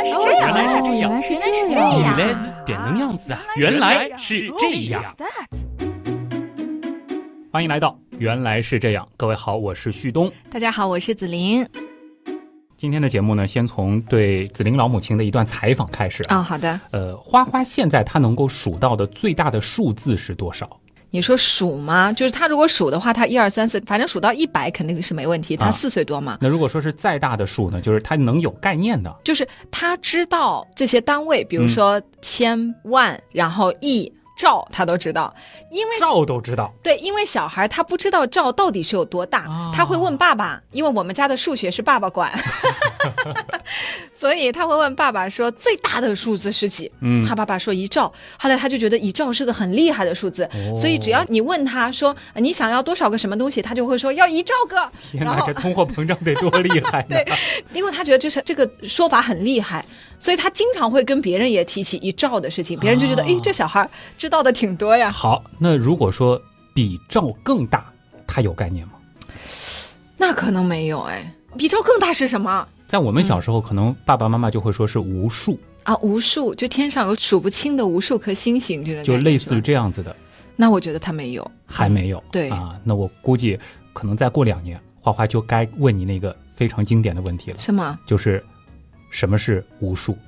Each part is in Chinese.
来是哦这样，原来是这样原来是原这样原来是点能样子啊！原来是这样。欢迎来到原来是这样，各位好，我是旭东。大家好，我是子琳。今天的节目呢，先从对子玲老母亲的一段采访开始啊。哦，好的。呃，花花现在她能够数到的最大的数字是多少？你说数吗？就是他如果数的话，他一二三四，反正数到一百肯定是没问题。他啊四岁多嘛，那如果说是再大的数呢，就是他能有概念的。就是他知道这些单位，比如嗯说千万，然后亿、兆，他都知道。因为兆都知道，对，因为小孩他不知道兆到底是有多大，哦他会问爸爸，因为我们家的数学是爸爸管，所以他会问爸爸说最大的数字是几？嗯他爸爸说一兆，后来他就觉得一兆是个很厉害的数字，哦所以只要你问他说呃你想要多少个什么东西，他就会说要一兆个，天哪，这通货膨胀得多厉害呢！对因为他觉得这是这个说法很厉害，所以他经常会跟别人也提起一兆的事情，别人就觉得哦诶，这小孩知道的挺多呀。好，那如果说比兆更大，他有概念吗？那可能没有哎，比兆更大是什么？在我们小时候，可能爸爸妈妈就会说是无数，啊，无数，就天上有数不清的无数颗星星，这个就类似于这样子的，那我觉得他没有，还没有。对啊，那我估计可能再过两年，花花就该问你那个非常经典的问题了，是吗？就是什么是无数？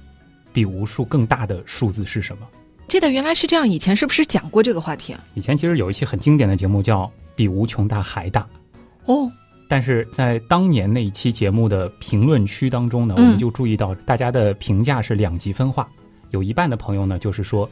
比无数更大的数字是什么？记得原来是这样，以前是不是讲过这个话题啊？以前其实有一期很经典的节目叫《比无穷大还大》，哦，但是在当年那一期节目的评论区当中呢，我嗯们就注意到大家的评价是两极分化，有一半的朋友呢就是说。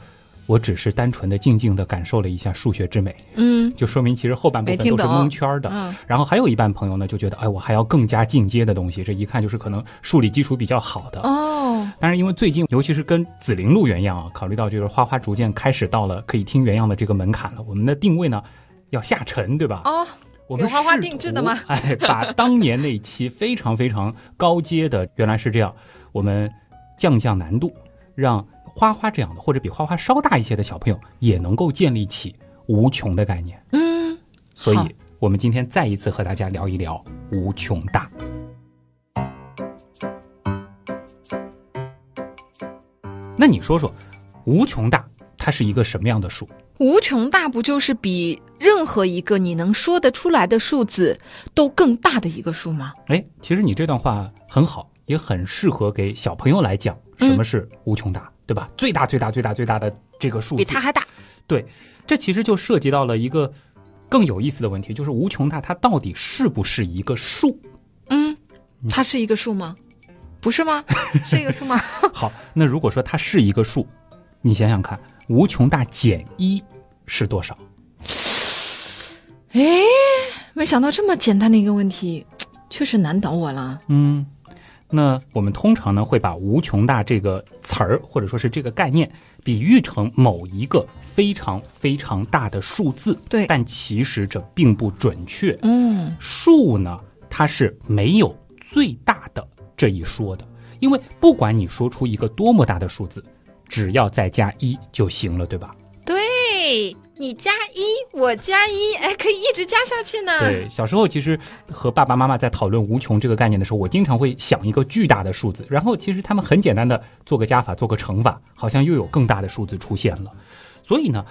我只是单纯的、静静的感受了一下数学之美，嗯就说明其实后半部分都是蒙圈的。嗯然后还有一半朋友呢就觉得，哎，我还要更加进阶的东西，这一看就是可能数理基础比较好的。哦，但是，因为最近尤其是跟紫菱录原样啊，考虑到就是花花逐渐开始到了可以听原样的这个门槛了，我们的定位呢要下沉，对吧？哦，我们给花花定制的吗哎，把当年那一期非常非常高阶的，原来是这样，我们降降难度，让花花这样的或者比花花稍大一些的小朋友也能够建立起无穷的概念。嗯，所以，我们今天再一次和大家聊一聊无穷大。那你说说，无穷大它是一个什么样的数？无穷大不就是比任何一个你能说得出来的数字都更大的一个数吗？哎，其实你这段话很好，也很适合给小朋友来讲，什么是无穷大，对吧？最大、最大、最大、最大的这个数字，比它还大。对，这其实就涉及到了一个更有意思的问题，就是无穷大它到底是不是一个数？嗯，它是一个数吗？不是吗？是一个数吗？好，那如果说它是一个数，你想想看，无穷大减一是多少？哎，没想到这么简单的一个问题，确实难倒我了。嗯，那我们通常呢会把无穷大这个词儿或者说是这个概念比喻成某一个非常非常大的数字，对但其实这并不准确。嗯，数呢，它是没有最大的这一说的，因为不管你说出一个多么大的数字，只要再加一就行了，对吧？对你加一，我加一，哎，可以一直加下去呢。对，小时候其实和爸爸妈妈在讨论无穷这个概念的时候，我经常会想一个巨大的数字，然后其实他们很简单的做个加法，做个乘法，好像又有更大的数字出现了。所以呢，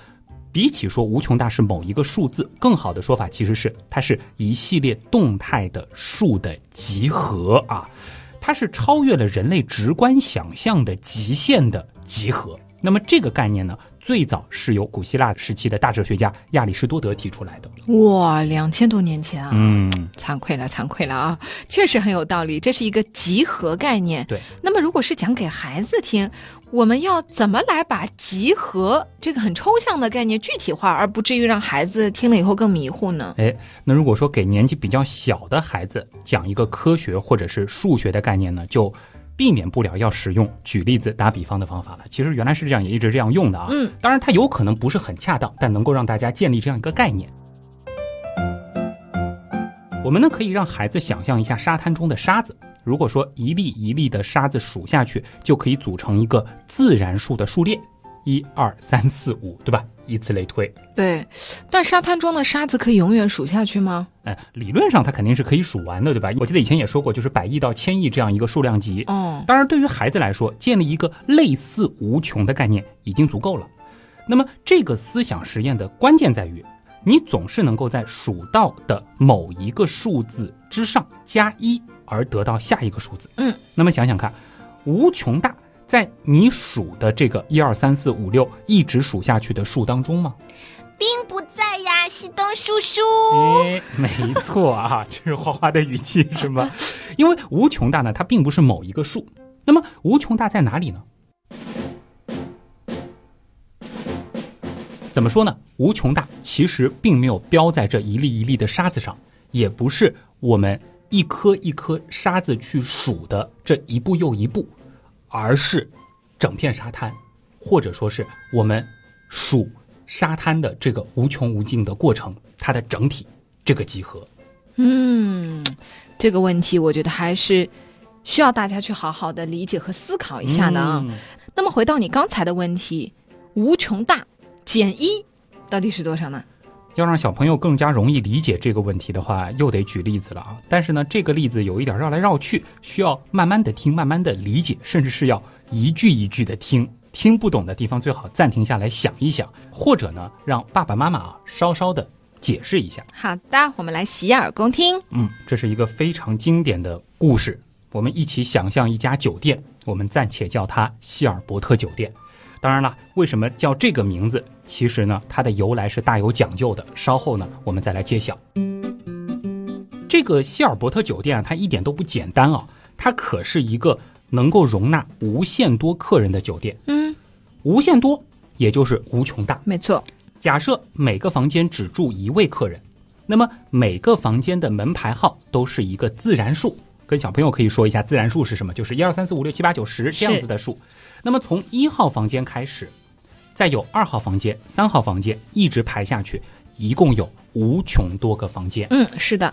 比起说无穷大是某一个数字，更好的说法其实是它是一系列动态的数的集合啊，它是超越了人类直观想象的极限的集合。那么这个概念呢，最早是由古希腊时期的大哲学家亚里士多德提出来的。哇，两千多年前啊，嗯。惭愧了，惭愧了啊，确实很有道理，这是一个集合概念。对，那么如果是讲给孩子听，我们要怎么来把集合这个很抽象的概念具体化，而不至于让孩子听了以后更迷糊呢？哎，那如果说给年纪比较小的孩子讲一个科学或者是数学的概念呢，就避免不了要使用举例子、打比方的方法了。其实原来是这样，也一直这样用的啊。嗯，当然它有可能不是很恰当，但能够让大家建立这样一个概念。我们呢可以让孩子想象一下沙滩中的沙子，如果说一粒一粒的沙子数下去，就可以组成一个自然数的数列。一二三四五，对吧？以此类推。对，但沙滩中的沙子可以永远数下去吗？哎，理论上它肯定是可以数完的，对吧？我记得以前也说过，就是百亿到千亿这样一个数量级。嗯，当然，对于孩子来说，建立一个类似无穷的概念已经足够了。那么，这个思想实验的关键在于，你总是能够在数到的某一个数字之上加一，而得到下一个数字。嗯，那么想想看，无穷大在你数的这个一二三四五六一直数下去的数当中吗？并不在呀，西东叔叔。哎，没错啊，这是花花的语气是吗？因为无穷大呢，它并不是某一个数。那么无穷大在哪里呢？怎么说呢？无穷大其实并没有标在这一粒一粒的沙子上，也不是我们一颗一颗沙子去数的这一步又一步，而是整片沙滩，或者说是我们数沙滩的这个无穷无尽的过程，它的整体这个集合。嗯，这个问题我觉得还是需要大家去好好的理解和思考一下的啊。嗯那么回到你刚才的问题，无穷大减一到底是多少呢？要让小朋友更加容易理解这个问题的话，又得举例子了啊。但是呢，这个例子有一点绕来绕去，需要慢慢的听，慢慢的理解，甚至是要一句一句的听。听不懂的地方最好暂停下来想一想，或者呢，让爸爸妈妈啊稍稍的解释一下。好的，我们来洗耳恭听。嗯，这是一个非常经典的故事。我们一起想象一家酒店，我们暂且叫它希尔伯特酒店。当然了，为什么叫这个名字？其实呢，它的由来是大有讲究的。稍后呢，我们再来揭晓。这个希尔伯特酒店啊，它一点都不简单啊，它可是一个能够容纳无限多客人的酒店。嗯，无限多，也就是无穷大。没错。假设每个房间只住一位客人，那么每个房间的门牌号都是一个自然数。跟小朋友可以说一下自然数是什么，就是一二三四五六七八九十这样子的数。那么从一号房间开始，再有二号房间、三号房间，一直排下去，一共有无穷多个房间。嗯，是的。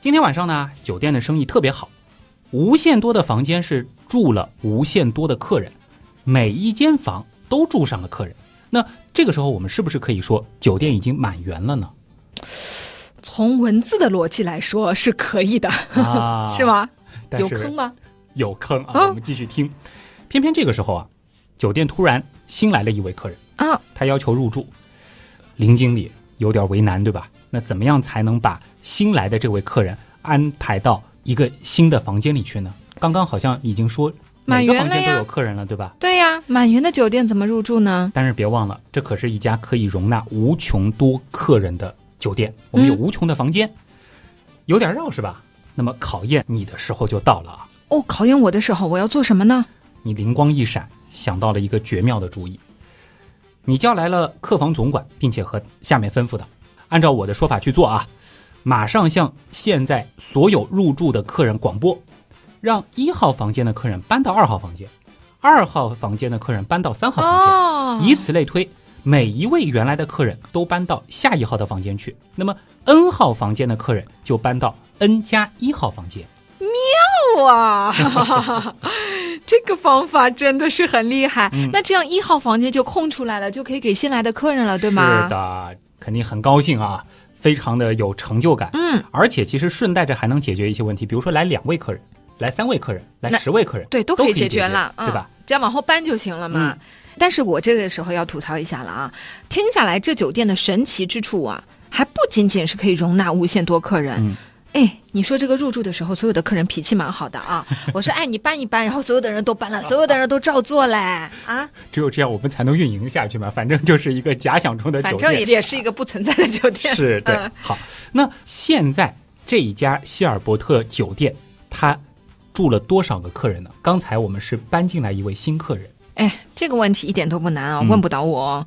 今天晚上呢，酒店的生意特别好，无限多的房间是住了无限多的客人，每一间房都住上了客人。那这个时候，我们是不是可以说酒店已经满员了呢？从文字的逻辑来说是可以的，啊，是？吗？有坑吗？有坑啊！啊我们继续听。偏偏这个时候啊，酒店突然新来了一位客人，啊，他要求入住。林经理有点为难，对吧？那怎么样才能把新来的这位客人安排到一个新的房间里去呢？刚刚好像已经说每个房间都有客人了，对吧？对呀，满员的酒店怎么入住呢？但是别忘了，这可是一家可以容纳无穷多客人的酒店，我们有嗯无穷的房间，有点绕是吧？那么考验你的时候就到了啊！哦，考验我的时候，我要做什么呢？你灵光一闪，想到了一个绝妙的主意。你叫来了客房总管，并且和下面吩咐的，按照我的说法去做啊！马上向现在所有入住的客人广播，让一号房间的客人搬到二号房间，二号房间的客人搬到三号房间，哦，以此类推，每一位原来的客人都搬到下一号的房间去，那么 N 号房间的客人就搬到 N 加一号房间。哇，这个方法真的是很厉害。嗯那这样一号房间就空出来了，就可以给新来的客人了，对吗？是的，肯定很高兴啊，非常的有成就感。嗯，而且其实顺带着还能解决一些问题，比如说来两位客人，来三位客人，来十位客人，对，都可以解决决了，嗯对吧？？只要往后搬就行了嘛。嗯但是我这个时候要吐槽一下了啊！听下来，这酒店的神奇之处啊，还不仅仅是可以容纳无限多客人。嗯哎，你说这个入住的时候，所有的客人脾气蛮好的啊。我说，哎，你搬一搬，然后所有的人都搬了，所有的人都照做嘞啊。只有这样我们才能运营下去嘛。反正就是一个假想中的酒店，反正也也是一个不存在的酒店。是对。嗯好，那现在这一家希尔伯特酒店，它住了多少个客人呢？刚才我们是搬进来一位新客人，哎，这个问题一点都不难啊，嗯问不倒我哦。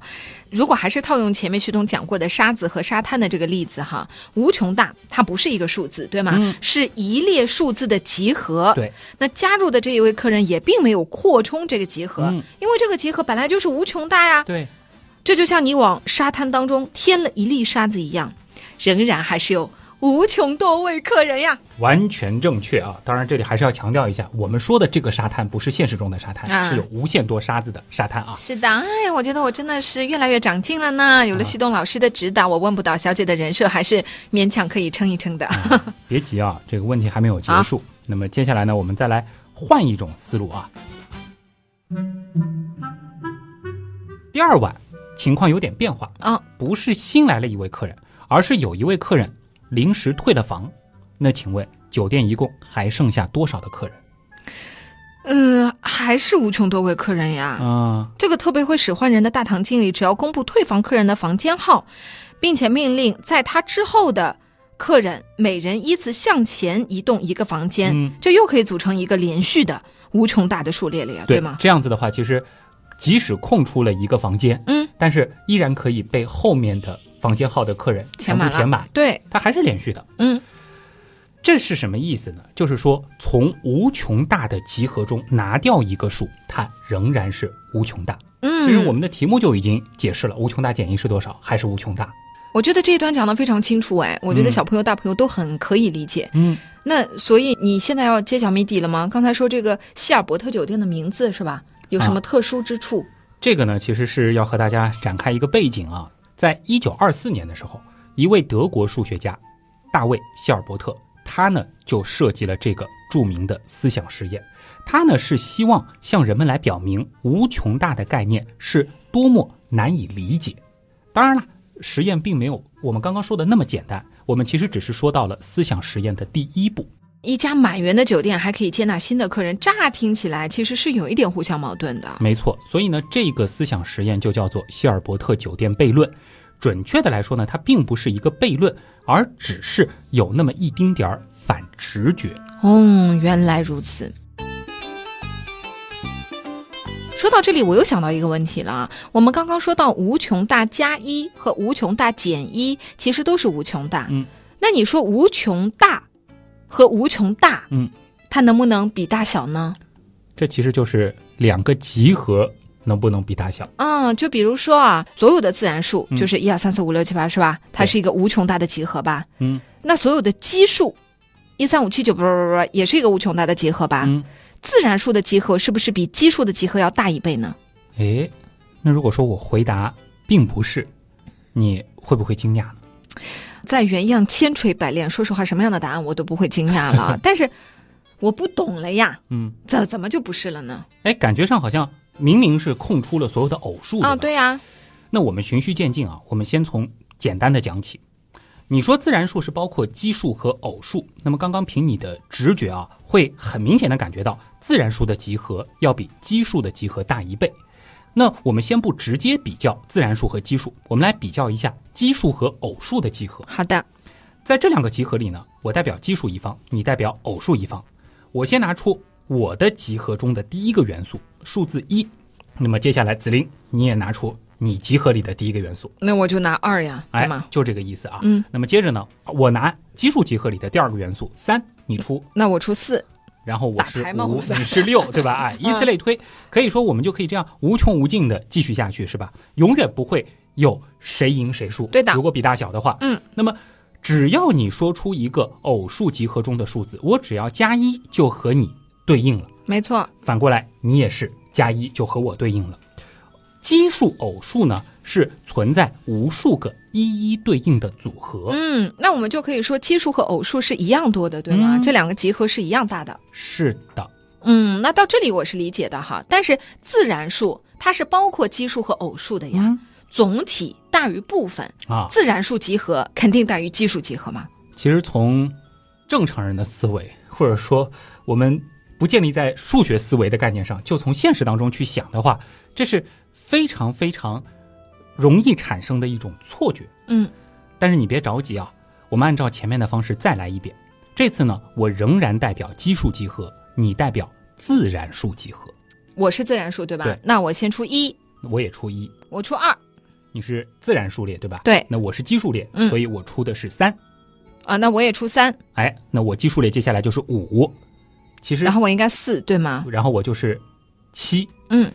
如果还是套用前面旭东讲过的沙子和沙滩的这个例子哈，无穷大它不是一个数字，对吗？嗯是一列数字的集合。对，那加入的这一位客人也并没有扩充这个集合，嗯因为这个集合本来就是无穷大呀。对，这就像你往沙滩当中添了一粒沙子一样，仍然还是有无穷多位客人呀。完全正确啊！当然，这里还是要强调一下，我们说的这个沙滩不是现实中的沙滩，啊是有无限多沙子的沙滩啊。是的，哎，我觉得我真的是越来越长进了呢。有了旭东老师的指导，我问不倒小姐的人设还是勉强可以撑一撑的。别急啊，这个问题还没有结束。那么接下来呢，我们再来换一种思路啊。第二晚情况有点变化啊，不是新来了一位客人，而是有一位客人临时退了房。那请问酒店一共还剩下多少的客人？嗯，还是无穷多位客人呀。啊、这个特别会使唤人的大堂经理，只要公布退房客人的房间号，并且命令在他之后的客人每人依次向前移动一个房间，嗯这又可以组成一个连续的无穷大的数列了呀，对吗？这样子的话，其实即使空出了一个房间，嗯，但是依然可以被后面的房间号的客人全部，填满，对，它还是连续的。嗯，这是什么意思呢？就是说，从无穷大的集合中拿掉一个数，它仍然是无穷大。嗯，其实我们的题目就已经解释了，无穷大减一是多少，还是无穷大。我觉得这一段讲的非常清楚，哎，我觉得嗯小朋友、大朋友都很可以理解。嗯，那所以你现在要揭晓谜底了吗？刚才说这个希尔伯特酒店的名字是吧？有什么啊特殊之处？这个呢，其实是要和大家展开一个背景啊。在一九二四年的时候，一位德国数学家大卫·希尔伯特，他呢就设计了这个著名的思想实验。他呢是希望向人们来表明无穷大的概念是多么难以理解。当然了，实验并没有我们刚刚说的那么简单。我们其实只是说到了思想实验的第一步。一家满员的酒店还可以接纳新的客人，乍听起来其实是有一点互相矛盾的。没错，所以呢，这个思想实验就叫做希尔伯特酒店悖论。准确的来说呢，它并不是一个悖论，而只是有那么一丁点儿反直觉。哦，原来如此。说到这里，我又想到一个问题了啊。我们刚刚说到无穷大加一和无穷大减一，其实都是无穷大。嗯，那你说无穷大和无穷大，嗯，它能不能比大小呢？这其实就是两个集合能不能比大小。嗯，就比如说啊，所有的自然数嗯就是一二三四五六七八，是吧？它是一个无穷大的集合吧？嗯那所有的奇数，一三五七九，不不不不，也是一个无穷大的集合吧？嗯，自然数的集合是不是比奇数的集合要大一倍呢？诶，那如果说我回答并不是，你会不会惊讶呢？在原样千锤百炼，说实话，什么样的答案我都不会惊讶了。但是我不懂了呀，嗯，怎怎么就不是了呢？哎，感觉上好像明明是空出了所有的偶数啊，吧对呀、那我们循序渐进啊，我们先从简单的讲起。你说自然数是包括奇数和偶数，那么刚刚凭你的直觉啊，会很明显的感觉到自然数的集合要比奇数的集合大一倍。那我们先不直接比较自然数和奇数，我们来比较一下奇数和偶数的集合。好的，在这两个集合里呢，我代表奇数一方，你代表偶数一方。我先拿出我的集合中的第一个元素数字一，那么接下来子菱你也拿出你集合里的第一个元素。那我就拿二呀，对哎吗？，就这个意思啊。嗯，那么接着呢，我拿奇数集合里的第二个元素三，你出，那我出四，然后我是五你是六，对吧？哎，以此类推，可以说我们就可以这样无穷无尽的继续下去，是吧？永远不会有谁赢谁输。对的如果比大小的话，嗯，那么只要你说出一个偶数集合中的数字，我只要加一就和你对应了。没错。反过来，你也是加一就和我对应了。奇数、偶数呢，是存在无数个一一对应的组合。嗯，那我们就可以说奇数和偶数是一样多的，对吗？嗯这两个集合是一样大的。是的，嗯，那到这里我是理解的哈。但是自然数它是包括奇数和偶数的呀，嗯总体大于部分，啊，自然数集合肯定大于奇数集合嘛。其实从正常人的思维，或者说我们不建立在数学思维的概念上，就从现实当中去想的话，这是非常非常容易产生的一种错觉。嗯，但是你别着急啊，我们按照前面的方式再来一遍。这次呢，我仍然代表奇数集合，你代表自然数集合，我是自然数对吧？对那我先出一，我也出一。我出二你是自然数列对吧？对那我是奇数列，嗯所以我出的是三。啊，那我也出三，哎，那我奇数列接下来就是五。其实然后我应该四对吗？然后我就是七。嗯，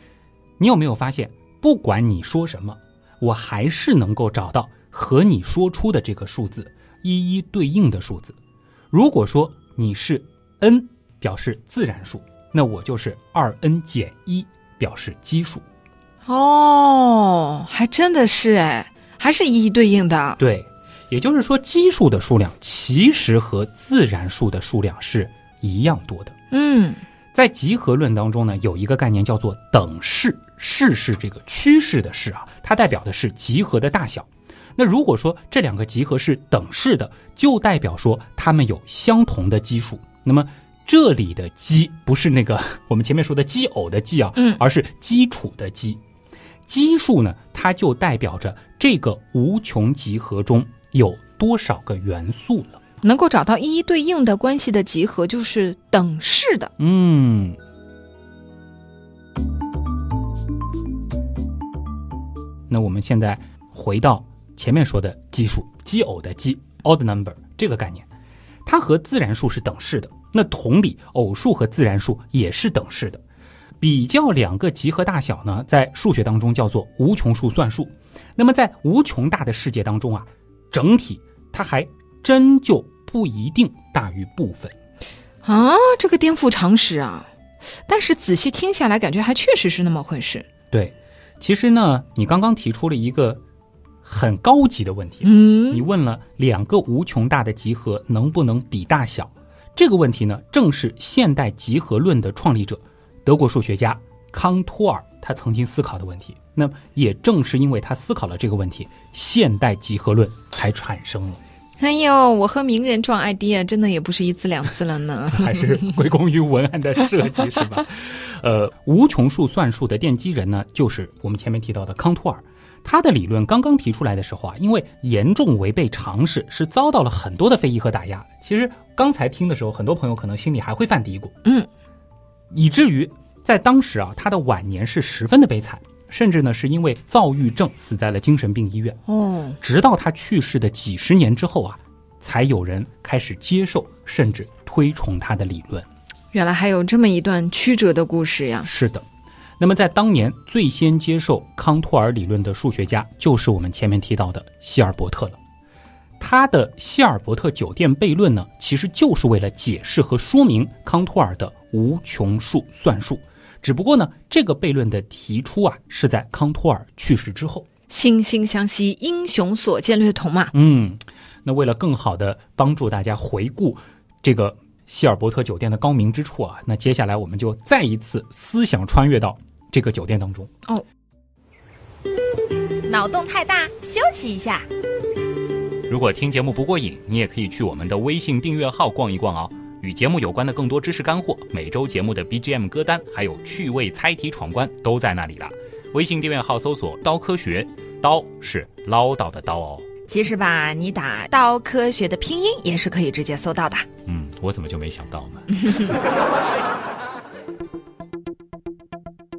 你有没有发现，不管你说什么，我还是能够找到和你说出的这个数字一一对应的数字。如果说你是 n，表示自然数，那我就是二 n 减一，表示奇数。哦，还真的是哎，还是一一对应的。对，也就是说，奇数的数量其实和自然数的数量是一样多的。嗯，在集合论当中呢，有一个概念叫做等式，式是这个趋势的势啊，它代表的是集合的大小。那如果说这两个集合是等式的，就代表说它们有相同的基数。那么这里的基不是那个 我们前面说的奇偶的奇啊，嗯而是基础的基。基数呢，它就代表着这个无穷集合中有多少个元素了。能够找到一一对应的关系的集合就是等式的。嗯，那我们现在回到前面说的奇数，奇偶的奇 （odd number） 这个概念，它和自然数是等式的。那同理，偶数和自然数也是等式的。比较两个集合大小呢，在数学当中叫做无穷数算术。那么在无穷大的世界当中啊，整体它还真就不一定大于部分。啊，这个颠覆常识啊！但是仔细听下来，感觉还确实是那么回事。对，其实呢，你刚刚提出了一个很高级的问题，嗯你问了两个无穷大的集合能不能比大小？这个问题呢，正是现代集合论的创立者德国数学家康托尔他曾经思考的问题。那么也正是因为他思考了这个问题，现代集合论才产生了。哎呦，我和名人撞 idea 真的也不是一次两次了呢。还是归功于文案的设计，是吧？呃，无穷数算术的奠基人呢，就是我们前面提到的康托尔。他的理论刚刚提出来的时候啊，因为严重违背常识，是遭到了很多的非议和打压。其实刚才听的时候，很多朋友可能心里还会犯嘀咕，嗯，以至于在当时啊，他的晚年是十分的悲惨，甚至呢是因为躁郁症死在了精神病医院。哦，直到他去世的几十年之后啊，才有人开始接受甚至推崇他的理论。原来还有这么一段曲折的故事呀。是的，那么在当年最先接受康托尔理论的数学家，就是我们前面提到的希尔伯特了。他的希尔伯特酒店悖论呢，其实就是为了解释和说明康托尔的无穷数算术。只不过呢，这个悖论的提出啊，是在康托尔去世之后。惺惺相惜，英雄所见略同嘛。嗯，那为了更好的帮助大家回顾这个希尔伯特酒店的高明之处啊，那接下来我们就再一次思想穿越到这个酒店当中。哦脑洞太大，休息一下。如果听节目不过瘾，你也可以去我们的微信订阅号逛一逛哦。与节目有关的更多知识干货，每周节目的 BGM 歌单，还有趣味猜题闯关都在那里了。微信订阅号搜索“刀科学”，刀是唠叨的刀哦。其实吧，你打“刀科学”的拼音也是可以直接搜到的。嗯，我怎么就没想到呢？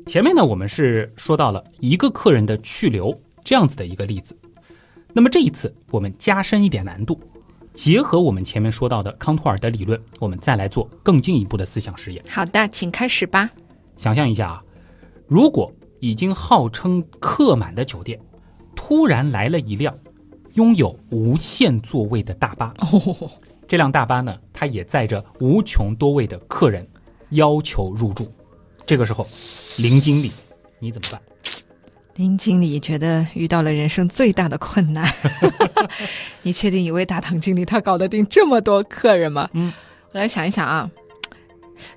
前面呢，我们是说到了一个客人的去留这样子的一个例子。那么这一次，我们加深一点难度，结合我们前面说到的康托尔的理论，我们再来做更进一步的思想实验。好的，请开始吧。想象一下啊，如果已经号称客满的酒店，突然来了一辆拥有无限座位的大巴，哦，这辆大巴呢，它也载着无穷多位的客人，要求入住。这个时候，林经理，你怎么办？林经理觉得遇到了人生最大的困难。你确定一位大堂经理他搞得定这么多客人吗？嗯，我来想一想啊，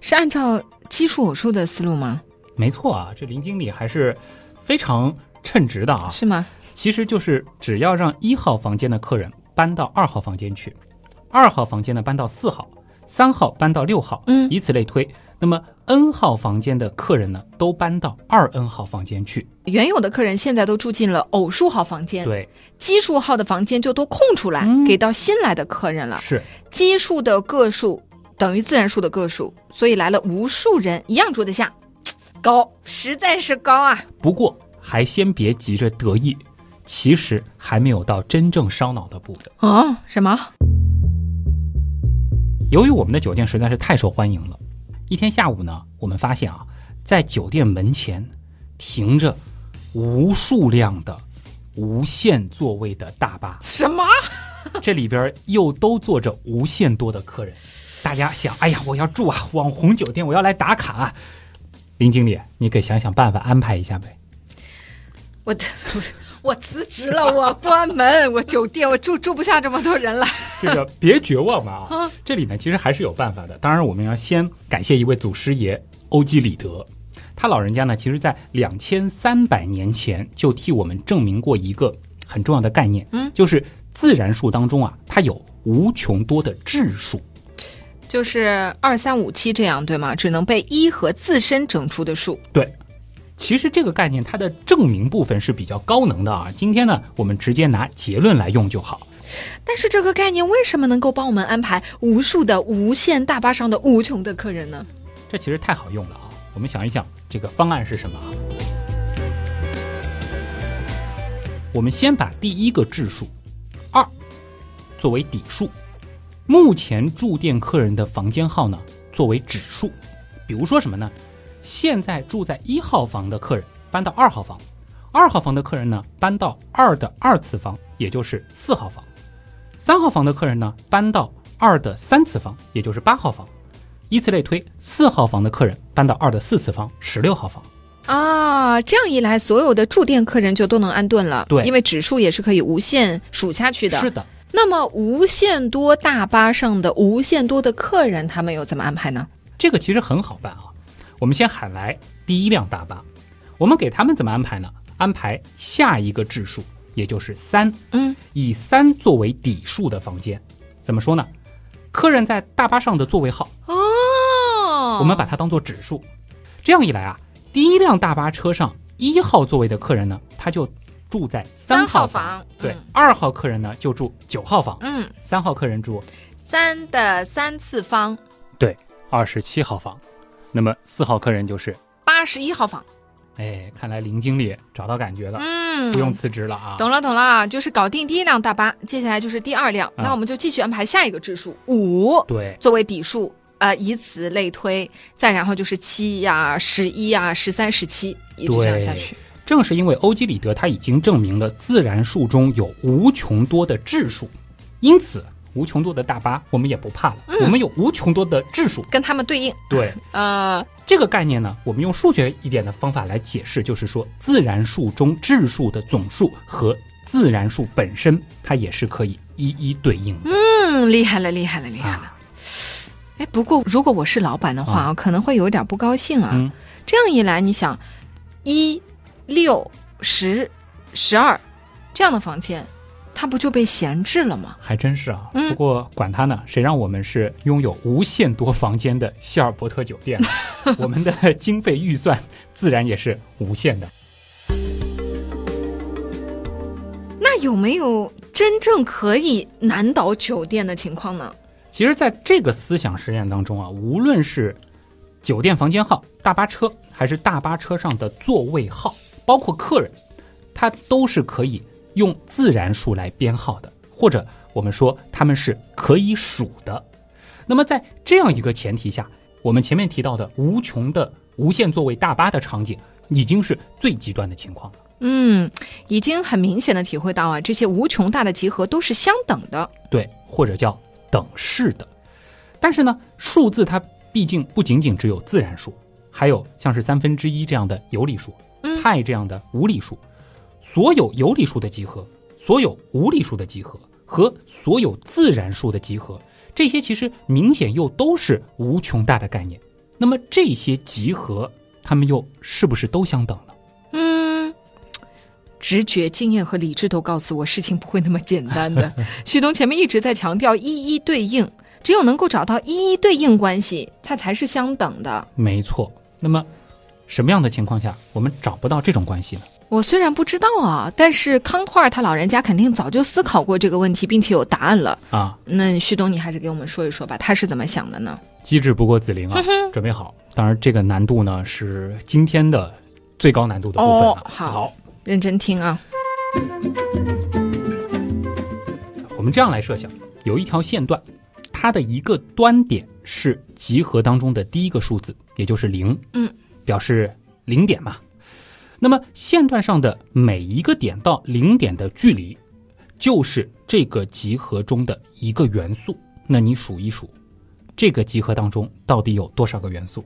是按照奇数偶数的思路吗？没错啊，这林经理还是非常称职的啊。是吗？其实就是只要让一号房间的客人搬到二号房间去，二号房间呢搬到四号，三号搬到六号，嗯以此类推。那么 n 号房间的客人呢，都搬到二 n 号房间去。原有的客人现在都住进了偶数号房间，对，奇数号的房间就都空出来，嗯给到新来的客人了。是奇数的个数等于自然数的个数，所以来了无数人一样住得下，高，实在是高啊！不过还先别急着得意，其实还没有到真正烧脑的部分。哦，什么？由于我们的酒店实在是太受欢迎了，一天下午呢，我们发现啊，在酒店门前停着无数辆的无限座位的大巴。什么？这里边又都坐着无限多的客人。大家想，哎呀，我要住啊，网红酒店，我要来打卡啊。林经理，你给想想办法安排一下呗。我我辞职了，我关门，我酒店我住住不下这么多人了。这个别绝望嘛啊！这里呢其实还是有办法的。当然，我们要先感谢一位祖师爷欧几里德，他老人家呢，其实在两千三百年前就替我们证明过一个很重要的概念，嗯，就是自然数当中啊，它有无穷多的质数。就是二三五七这样，对吗？只能被一和自身整出的数。对，其实这个概念它的证明部分是比较高能的啊。今天呢，我们直接拿结论来用就好。但是这个概念为什么能够帮我们安排无数的无限大巴上的无穷的客人呢？这其实太好用了啊！我们想一想，这个方案是什么啊？我们先把第一个质数二作为底数。目前住店客人的房间号呢，作为指数，比如说什么呢？现在住在一号房的客人搬到二号房，二号房的客人呢搬到二的二次方，也就是四号房，三号房的客人呢搬到二的三次方，也就是八号房，以此类推，四号房的客人搬到二的四次方，十六号房。啊，这样一来，所有的住店客人就都能安顿了。对，因为指数也是可以无限数下去的。是的。那么无限多大巴上的无限多的客人，他们又怎么安排呢？这个其实很好办啊。我们先喊来第一辆大巴，我们给他们怎么安排呢？安排下一个质数，也就是三，嗯，以三作为底数的房间。怎么说呢？客人在大巴上的座位号哦，我们把它当做指数。这样一来啊，第一辆大巴车上一号座位的客人呢，他就。住在三号房，对，二号客人呢就住九号房，嗯，三号客人住三的三次方，对，二十七号房，那么四号客人就是八十一号房。哎，看来林经理找到感觉了，嗯，不用辞职了啊，懂了懂了，就是搞定第一辆大巴，接下来就是第二辆，那我们就继续安排下一个质数五，对，作为底数，呃，以此类推，再然后就是七呀、十一呀、十三、十七，一直这样下去。正是因为欧几里得他已经证明了自然数中有无穷多的质数，因此无穷多的大巴我们也不怕了。我们有无穷多的质数跟他们对应。对，呃，这个概念呢，我们用数学一点的方法来解释，就是说自然数中质数的总数和自然数本身，它也是可以一一对应的。嗯，厉害了，厉害了，厉害了。哎，不过如果我是老板的话啊，可能会有点不高兴啊。这样一来，你想一。六十十二这样的房间，它不就被闲置了吗？还真是啊。不过管他呢，谁让我们是拥有无限多房间的希尔伯特酒店，我们的经费预算自然也是无限的。那有没有真正可以难倒酒店的情况呢？其实，在这个思想实验当中啊，无论是酒店房间号、大巴车，还是大巴车上的座位号。包括客人，他都是可以用自然数来编号的，或者我们说它们是可以数的。那么在这样一个前提下，我们前面提到的无穷的无限座位大巴的场景，已经是最极端的情况了。嗯，已经很明显的体会到啊，这些无穷大的集合都是相等的，对，或者叫等式的。但是呢，数字它毕竟不仅仅只有自然数，还有像是三分之一这样的有理数。派这样的无理数，所有有理数的集合，所有无理数的集合和所有自然数的集合，这些其实明显又都是无穷大的概念。那么这些集合，它们又是不是都相等呢？嗯，直觉、经验和理智都告诉我，事情不会那么简单的。旭东前面一直在强调一一对应，只有能够找到一一对应关系，它才是相等的。没错。那么。什么样的情况下我们找不到这种关系呢？我虽然不知道啊，但是康托尔他老人家肯定早就思考过这个问题，并且有答案了啊。那旭东，你还是给我们说一说吧，他是怎么想的呢？机智不过子陵啊，准备好。当然，这个难度呢是今天的最高难度的部分了。好，认真听啊。我们这样来设想，有一条线段，它的一个端点是集合当中的第一个数字，也就是零。嗯。表示零点嘛，那么线段上的每一个点到零点的距离，就是这个集合中的一个元素。那你数一数，这个集合当中到底有多少个元素？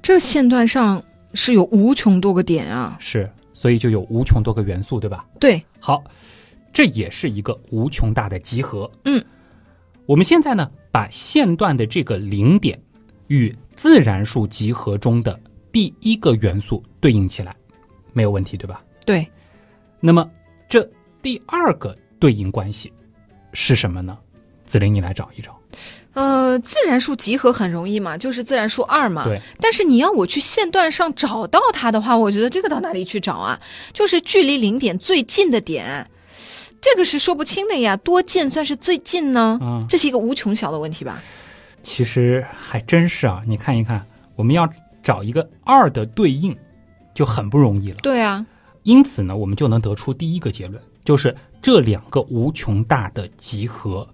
这线段上是有无穷多个点啊。是，所以就有无穷多个元素，对吧？对，好，这也是一个无穷大的集合。嗯，我们现在呢，把线段的这个零点与自然数集合中的第一个元素对应起来，没有问题，对吧？对。那么这第二个对应关系是什么呢？子林，你来找一找。呃，自然数集合很容易嘛，就是自然数二嘛。对。但是你要我去线段上找到它的话，我觉得这个到哪里去找啊？就是距离零点最近的点，这个是说不清的呀。多近算是最近呢？嗯，这是一个无穷小的问题吧？其实还真是啊，你看一看，我们要找一个二的对应，就很不容易了。对啊。因此呢，我们就能得出第一个结论，就是这两个无穷大的集合。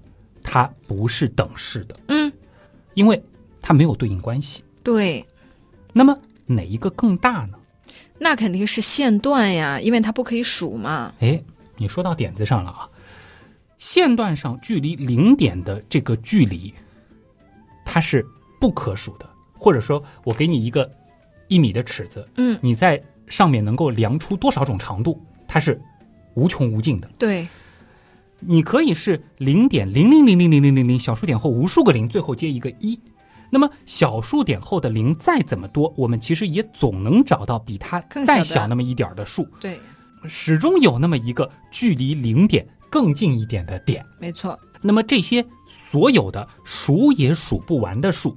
它不是等式的，嗯，因为它没有对应关系。对，那么哪一个更大呢？那肯定是线段呀，因为它不可以数嘛。哎，你说到点子上了啊！线段上距离零点的这个距离，它是不可数的。或者说我给你一个一米的尺子，嗯，你在上面能够量出多少种长度？它是无穷无尽的。对。你可以是零点零零零零零零零零小数点后无数个零，最后接一个一。那么小数点后的零再怎么多，我们其实也总能找到比它再小那么一点的数。对，始终有那么一个距离零点更近一点的点。没错。那么这些所有的数也数不完的数，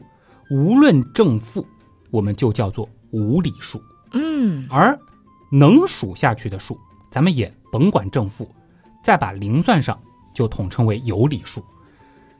无论正负，我们就叫做无理数。嗯。而能数下去的数，咱们也甭管正负。再把零算上，就统称为有理数。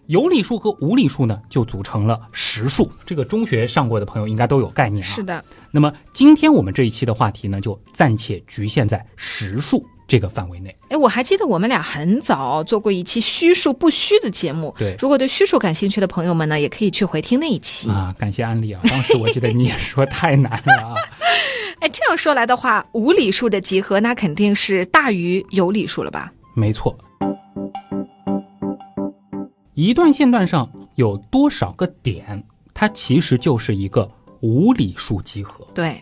有理数和无理数呢，就组成了实数。这个中学上过的朋友应该都有概念啊。是的。那么今天我们这一期的话题呢，就暂且局限在实数这个范围内。哎，我还记得我们俩很早做过一期虚数不虚的节目。对。如果对虚数感兴趣的朋友们呢，也可以去回听那一期啊。感谢安利啊！当时我记得你也说太难了啊。哎，这样说来的话，无理数的集合那肯定是大于有理数了吧？没错，一段线段上有多少个点，它其实就是一个无理数集合。对，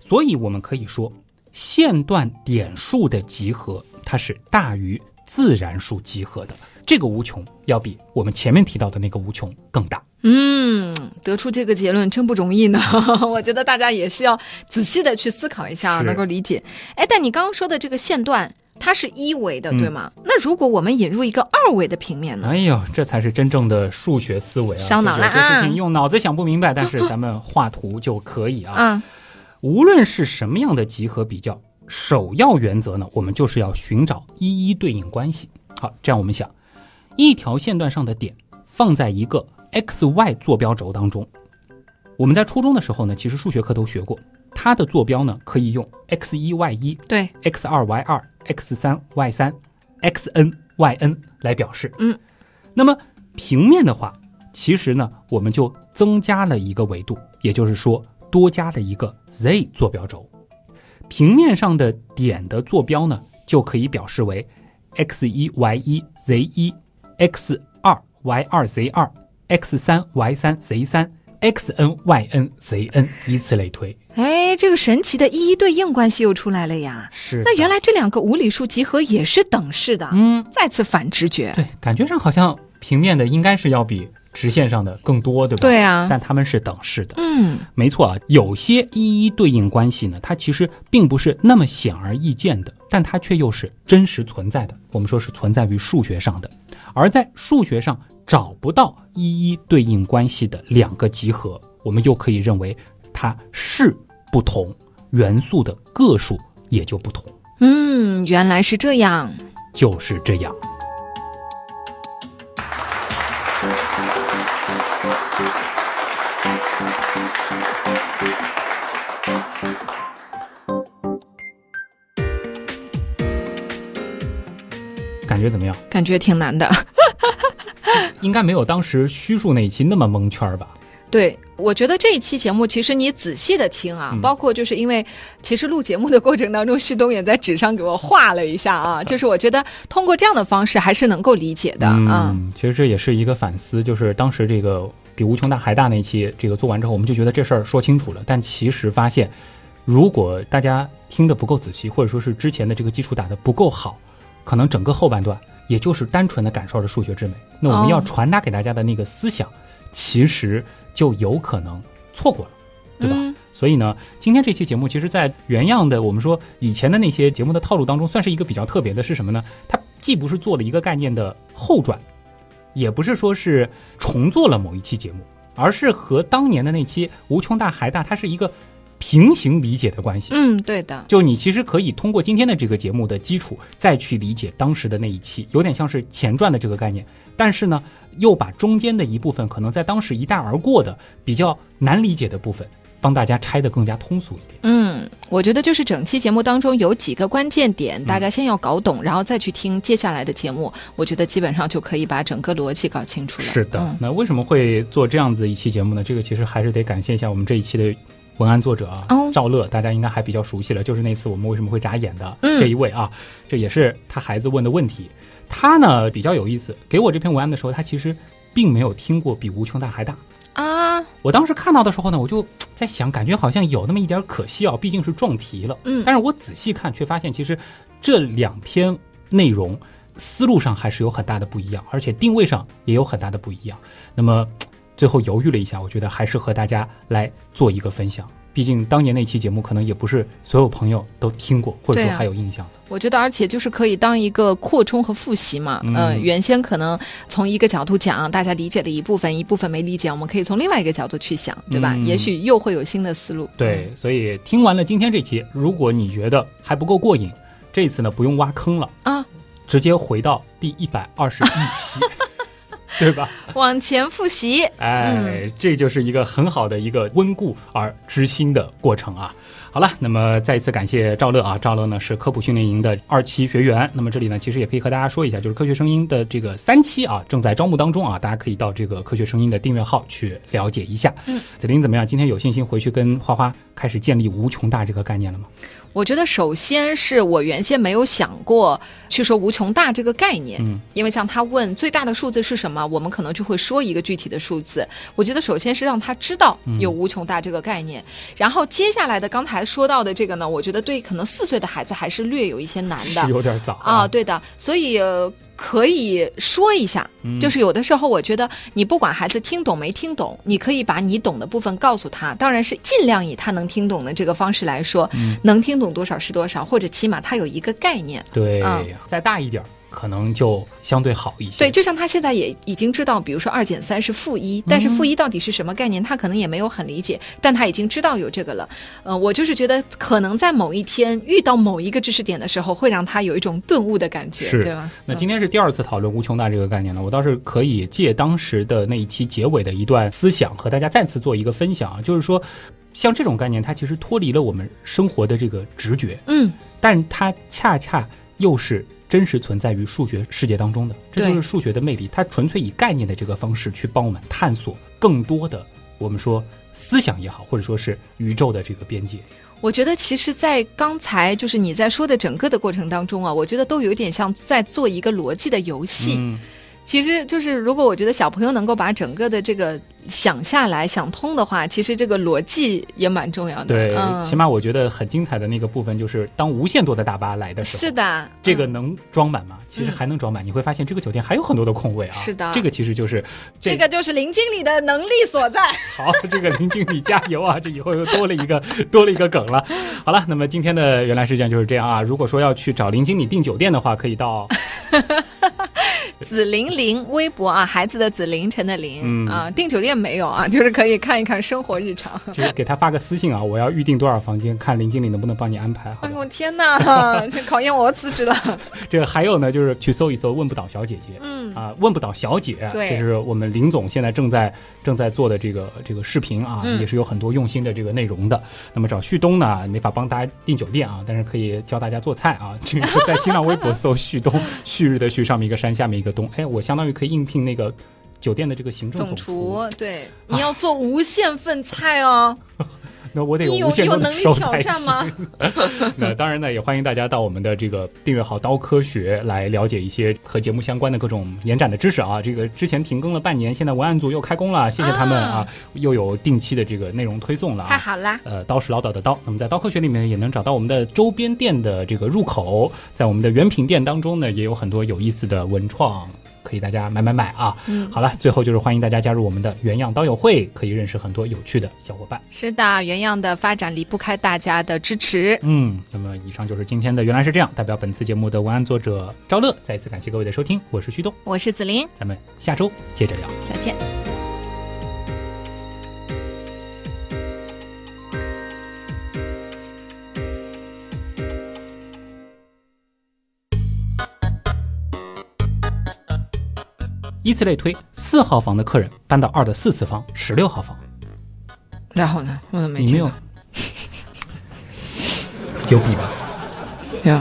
所以我们可以说，线段点数的集合它是大于自然数集合的。这个无穷要比我们前面提到的那个无穷更大。嗯，得出这个结论真不容易呢。我觉得大家也需要仔细的去思考一下，能够理解。哎，但你刚刚说的这个线段。它是一维的，对吗？那如果我们引入一个二维的平面呢？哎呦，这才是真正的数学思维啊！烧脑了啊！有些事情用脑子想不明白，但是咱们画图就可以啊。嗯，无论是什么样的集合比较，首要原则呢，我们就是要寻找一一对应关系。好，这样我们想，一条线段上的点放在一个 x y 坐标轴当中，我们在初中的时候呢，其实数学课都学过。它的坐标呢，可以用 x 一 y 一对 x 二 y 二 x 三 y 三 x n y n 来表示。嗯，那么平面的话，其实呢，我们就增加了一个维度，也就是说，多加了一个 z 坐标轴。平面上的点的坐标呢，就可以表示为 x 一 y 一 z 一 x 二 y 二 z 二 x 三 y 三 z 三 x n y n z n，以此类推。哎，这个神奇的一一对应关系又出来了呀！是，那原来这两个无理数集合也是等式的。嗯，再次反直觉。对，感觉上好像平面的应该是要比直线上的更多，对吧？对啊。但它们是等式的。嗯，没错啊。有些一一对应关系呢，它其实并不是那么显而易见的，但它却又是真实存在的。我们说是存在于数学上的，而在数学上找不到一一对应关系的两个集合，我们又可以认为它是。不同元素的个数也就不同。嗯，原来是这样，就是这样。感觉怎么样？感觉挺难的，应该没有当时虚数那一期那么蒙圈吧？对。我觉得这一期节目，其实你仔细的听啊，嗯包括就是因为其实录节目的过程当中，旭东也在纸上给我画了一下啊，就是我觉得通过这样的方式还是能够理解的啊。嗯，其实这也是一个反思，就是当时这个比无穷大还大那一期这个做完之后，我们就觉得这事儿说清楚了，但其实发现，如果大家听的不够仔细，或者说是之前的这个基础打的不够好，可能整个后半段也就是单纯的感受了数学之美。那我们要哦传达给大家的那个思想，其实就有可能错过了。对吧？嗯所以呢，今天这期节目，其实，在原样的我们说以前的那些节目的套路当中，算是一个比较特别的，是什么呢？它既不是做了一个概念的后传，也不是说是重做了某一期节目，而是和当年的那期无穷大还大，它是一个平行理解的关系。嗯，对的，就你其实可以通过今天的这个节目的基础，再去理解当时的那一期，有点像是前传的这个概念。但是呢，又把中间的一部分可能在当时一带而过的比较难理解的部分，帮大家拆得更加通俗一点。嗯，我觉得就是整期节目当中有几个关键点，大家先要搞懂，然后再去听接下来的节目，我觉得基本上就可以把整个逻辑搞清楚了。是的，嗯那为什么会做这样子一期节目呢？这个其实还是得感谢一下我们这一期的文案作者啊，哦赵乐，大家应该还比较熟悉了，就是那次我们为什么会眨眼的嗯这一位啊，这也是他孩子问的问题。他呢比较有意思，给我这篇文案的时候，他其实并没有听过比无穷大还大。啊，我当时看到的时候呢，我就在想，感觉好像有那么一点可惜啊，毕竟是撞题了。嗯但是我仔细看，却发现其实这两篇内容思路上还是有很大的不一样，而且定位上也有很大的不一样。那么最后犹豫了一下，我觉得还是和大家来做一个分享。毕竟当年那期节目可能也不是所有朋友都听过，或者说还有印象的。我觉得，而且就是可以当一个扩充和复习嘛。嗯呃，原先可能从一个角度讲，大家理解的一部分，一部分没理解，我们可以从另外一个角度去想，对吧？嗯也许又会有新的思路。对，所以听完了今天这期，如果你觉得还不够过瘾，这次呢不用挖坑了，嗯啊，直接回到第一百二十一期，对吧？往前复习。哎，这就是一个很好的一个温故而知新的过程啊。好了，那么再一次感谢赵乐啊，赵乐呢是科普训练营的二期学员。那么这里呢，其实也可以和大家说一下，就是科学声音的这个三期啊，正在招募当中啊，大家可以到这个科学声音的订阅号去了解一下。嗯，子林怎么样？今天有信心回去跟花花开始建立无穷大这个概念了吗？我觉得首先是我原先没有想过去说无穷大这个概念，嗯，因为像他问最大的数字是什么，我们可能就会说一个具体的数字。我觉得首先是让他知道有无穷大这个概念，然后接下来的刚才说到的这个呢，我觉得对可能四岁的孩子还是略有一些难的。是有点早啊，对的，所以。呃可以说一下，就是有的时候我觉得你不管孩子听懂没听懂，你可以把你懂的部分告诉他，当然是尽量以他能听懂的这个方式来说，能听懂多少是多少，或者起码他有一个概念。对，嗯再大一点儿可能就相对好一些。对，就像他现在也已经知道，比如说二减三是负一，但是负一到底是什么概念，他可能也没有很理解，但他已经知道有这个了。呃，我就是觉得可能在某一天遇到某一个知识点的时候，会让他有一种顿悟的感觉，是对吧？那今天是第二次讨论无穷大这个概念了，我倒是可以借当时的那一期结尾的一段思想，和大家再次做一个分享啊，就是说，像这种概念，它其实脱离了我们生活的这个直觉，嗯，但它恰恰又是真实存在于数学世界当中的，这就是数学的魅力。它纯粹以概念的这个方式去帮我们探索更多的我们说思想也好，或者说是宇宙的这个边界。我觉得其实，在刚才就是你在说的整个的过程当中啊，我觉得都有点像在做一个逻辑的游戏。嗯，其实就是，如果我觉得小朋友能够把整个的这个想下来、想通的话，其实这个逻辑也蛮重要的。对，嗯、起码我觉得很精彩的那个部分就是当无限多的大巴来的时候，是的，嗯这个能装满吗？其实还能装满。你会发现这个酒店还有很多的空位啊。是的这个其实就是这个就是林经理的能力所在。好，这个林经理加油啊！这以后又多了一个 多了一个梗了。好了，那么今天的原来事件就是这样啊。如果说要去找林经理订酒店的话，可以到 紫玲玲微博啊，孩子的紫，凌晨的凌、嗯啊，订酒店没有啊，就是可以看一看生活日常。就是给他发个私信啊，我要预定多少房间，看林经理能不能帮你安排。好吧哎呦天哪，这考验我辞职了。这个还有呢，就是去搜一搜问不倒小姐姐。嗯啊，问不倒小姐，对这是我们林总现在正在正在做的这个这个视频啊，嗯也是有很多用心的这个内容的。那么找旭东呢，没法帮大家订酒店啊，但是可以教大家做菜啊。这个在新浪微博搜旭东，旭日的旭上面一个山，下面一个东，哎，我相当于可以应聘那个酒店的这个行政总厨，对，你要做无限份菜哦。那我得你有无限有能力多的手才挑战吗行？那当然呢，也欢迎大家到我们的这个订阅号“刀科学”来了解一些和节目相关的各种延展的知识啊。这个之前停更了半年，现在文案组又开工了，谢谢他们啊，啊又有定期的这个内容推送了啊。太好啦！呃，刀是老叨的刀。那么在刀科学里面也能找到我们的周边店的这个入口，在我们的原品店当中呢，也有很多有意思的文创，可以大家买买买啊。嗯，好了，最后就是欢迎大家加入我们的原样刀友会，可以认识很多有趣的小伙伴。是的，原样的发展离不开大家的支持。嗯，那么以上就是今天的原来是这样，代表本次节目的文案作者赵乐，再一次感谢各位的收听，我是旭东，我是子林，咱们下周接着聊。再见。依次类推，四号房的客人搬到二的四次方，十六号房，然后呢？我怎么没你没有？有笔吧？有？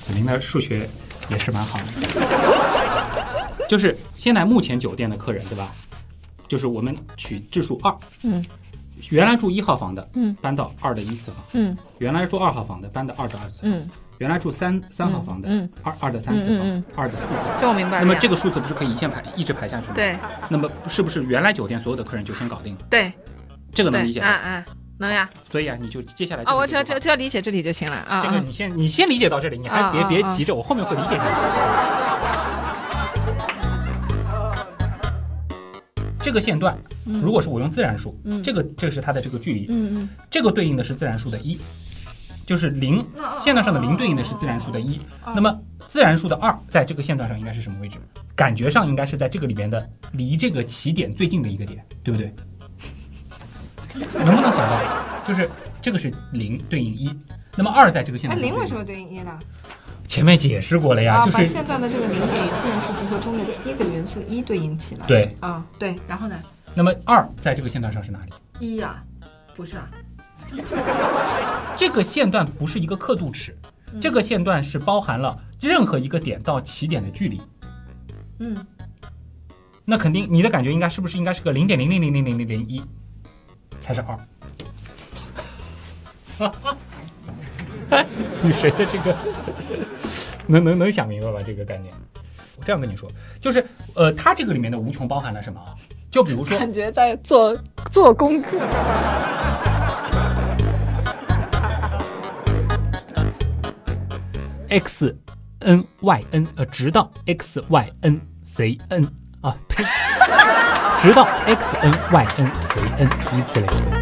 子琳的数学也是蛮好的，就是现在目前酒店的客人对吧？就是我们取质数二，嗯原来住一号房的，嗯搬到二的一次方；嗯原来住二号房的，搬到二的二次方；嗯，原来住三三号房的，嗯二二的三次房，嗯嗯嗯二的四次房。这我明白了。那么这个数字不是可以一线排一直排下去吗？。对那么是不是原来酒店所有的客人就先搞定了？对这个能，理解吗？啊啊，能呀。所以啊，你就接下来啊，我只要这只要只要理解这里就行了啊。啊这个你先你先理解到这里，你还别别急着，我后面会理解你。这个线段，如果是我用自然数，嗯这个这是它的这个距离，嗯嗯这个对应的是自然数的一，就是零，线段上的零对应的是自然数的一。那么自然数的二在这个线段上应该是什么位置？感觉上应该是在这个里边的离这个起点最近的一个点，对不对？能不能想到？就是这个是零对应一，那么二在这个线哎，段上对应。零为什么对应一呢？前面解释过了呀，啊，就是把线段的这个零与自然数集合中的第一个元素一对应起来。对。啊，对，然后呢？那么二在这个线段上是哪里？一呀，不是啊。这个线段不是一个刻度尺，嗯这个线段是包含了任何一个点到起点的距离。嗯，那肯定你的感觉应该是不是应该是个零点零零零零零零零一才是二？你谁的这个能能能想明白吧？这个概念，我这样跟你说，就是呃，它这个里面的无穷包含了什么啊？就比如说，感觉在做做功课。X n y n 呃，直到 x y n z n 啊，呸，直到 x n y n z n，以此类推。